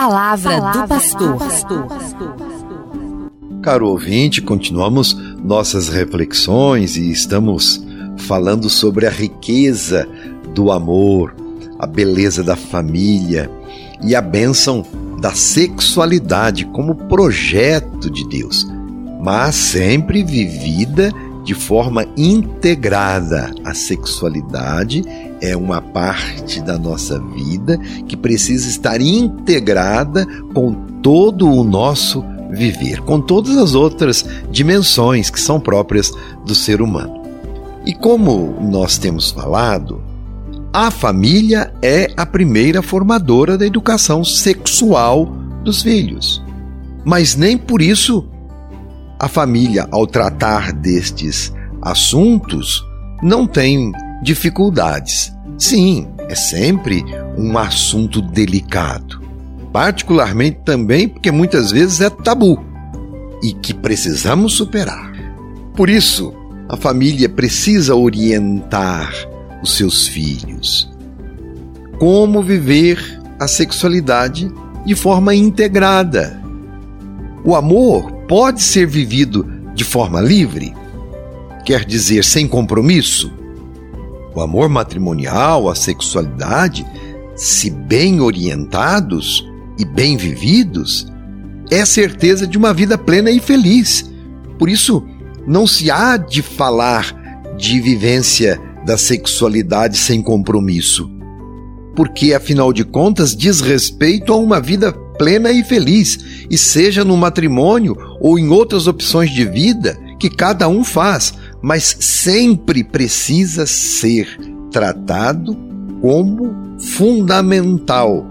palavra, palavra do pastor. Caro ouvinte, continuamos nossas reflexões e estamos falando sobre a riqueza do amor, a beleza da família e a bênção da sexualidade como projeto de Deus, mas sempre vivida de forma integrada. A sexualidade é uma parte da nossa vida que precisa estar integrada com todo o nosso viver, com todas as outras dimensões que são próprias do ser humano. E como nós temos falado, a família é a primeira formadora da educação sexual dos filhos. Mas nem por isso a família, ao tratar destes assuntos, não tem dificuldades. Sim, é sempre um assunto delicado. Particularmente também porque muitas vezes é tabu e que precisamos superar. Por isso, a família precisa orientar os seus filhos como viver a sexualidade de forma integrada. O amor pode ser vivido de forma livre, quer dizer, sem compromisso. O amor matrimonial, a sexualidade, se bem orientados e bem vividos, é certeza de uma vida plena e feliz. Por isso, não se há de falar de vivência da sexualidade sem compromisso, porque afinal de contas diz respeito a uma vida plena e feliz, e seja no matrimônio ou em outras opções de vida que cada um faz, mas sempre precisa ser tratado como fundamental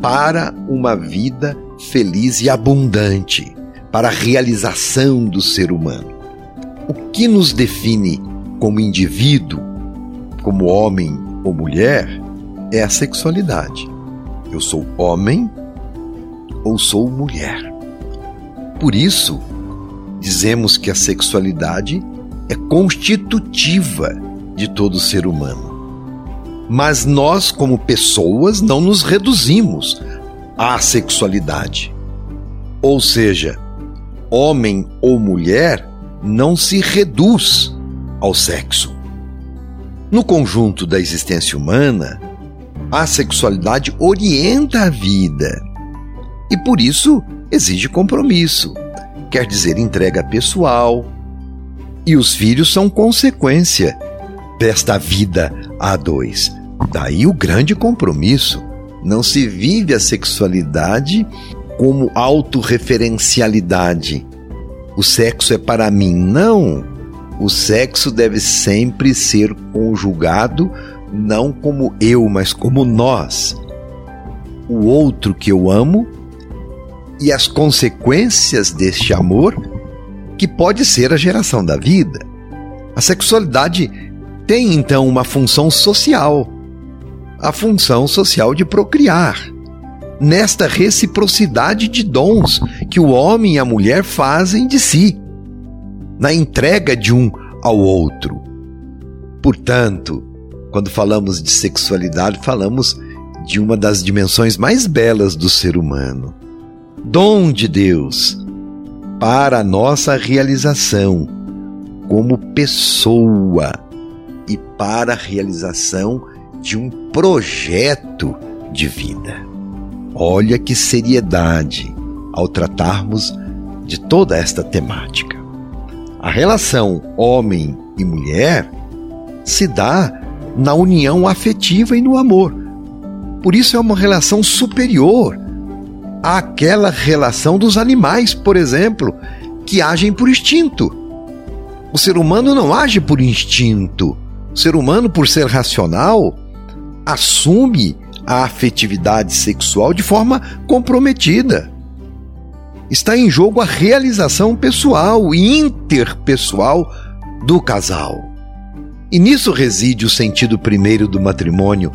para uma vida feliz e abundante, para a realização do ser humano. O que nos define como indivíduo, como homem ou mulher, é a sexualidade. Eu sou homem ou sou mulher. Por isso, dizemos que a sexualidade é constitutiva de todo ser humano. Mas nós, como pessoas, não nos reduzimos à sexualidade. Ou seja, homem ou mulher não se reduz ao sexo. No conjunto da existência humana, a sexualidade orienta a vida e por isso exige compromisso, quer dizer, entrega pessoal. E os filhos são consequência desta vida a dois. Daí o grande compromisso. Não se vive a sexualidade como autorreferencialidade. O sexo é para mim. Não. O sexo deve sempre ser conjugado não como eu, mas como nós. O outro que eu amo e as consequências deste amor, que pode ser a geração da vida. A sexualidade tem então uma função social, a função social de procriar. Nesta reciprocidade de dons que o homem e a mulher fazem de si, na entrega de um ao outro. Portanto, quando falamos de sexualidade, falamos de uma das dimensões mais belas do ser humano dom de Deus para a nossa realização como pessoa e para a realização de um projeto de vida. Olha que seriedade ao tratarmos de toda esta temática. A relação homem e mulher se dá na união afetiva e no amor. Por isso é uma relação superior àquela relação dos animais, por exemplo, que agem por instinto. O ser humano não age por instinto. O ser humano, por ser racional, assume a afetividade sexual de forma comprometida. Está em jogo a realização pessoal e interpessoal do casal. E nisso reside o sentido primeiro do matrimônio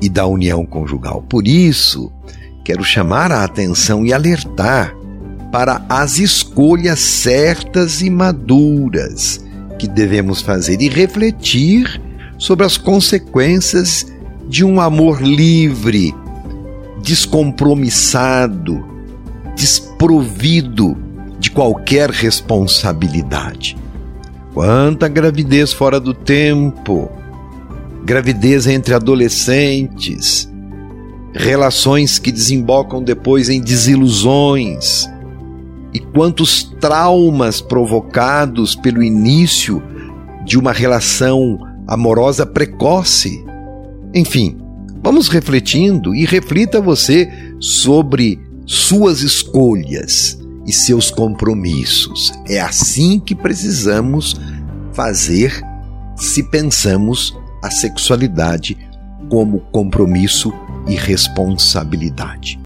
e da união conjugal. Por isso, quero chamar a atenção e alertar para as escolhas certas e maduras que devemos fazer e refletir sobre as consequências de um amor livre, descompromissado, desprovido de qualquer responsabilidade. Quanta gravidez fora do tempo, gravidez entre adolescentes, relações que desembocam depois em desilusões, e quantos traumas provocados pelo início de uma relação amorosa precoce. Enfim, vamos refletindo e reflita você sobre suas escolhas e seus compromissos. É assim que precisamos fazer se pensamos a sexualidade como compromisso e responsabilidade.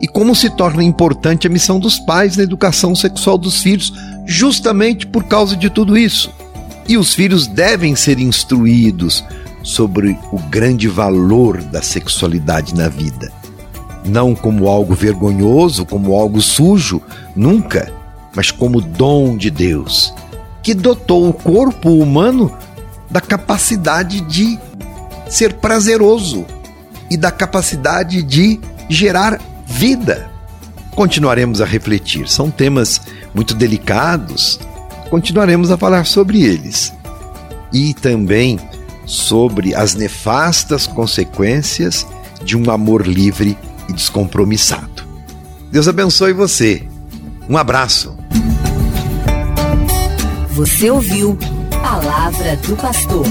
E como se torna importante a missão dos pais na educação sexual dos filhos, justamente por causa de tudo isso. E os filhos devem ser instruídos sobre o grande valor da sexualidade na vida não como algo vergonhoso, como algo sujo, nunca, mas como dom de Deus, que dotou o corpo humano da capacidade de ser prazeroso e da capacidade de gerar vida. Continuaremos a refletir, são temas muito delicados, continuaremos a falar sobre eles. E também sobre as nefastas consequências de um amor livre e descompromissado. Deus abençoe você. Um abraço. Você ouviu Palavra do Pastor.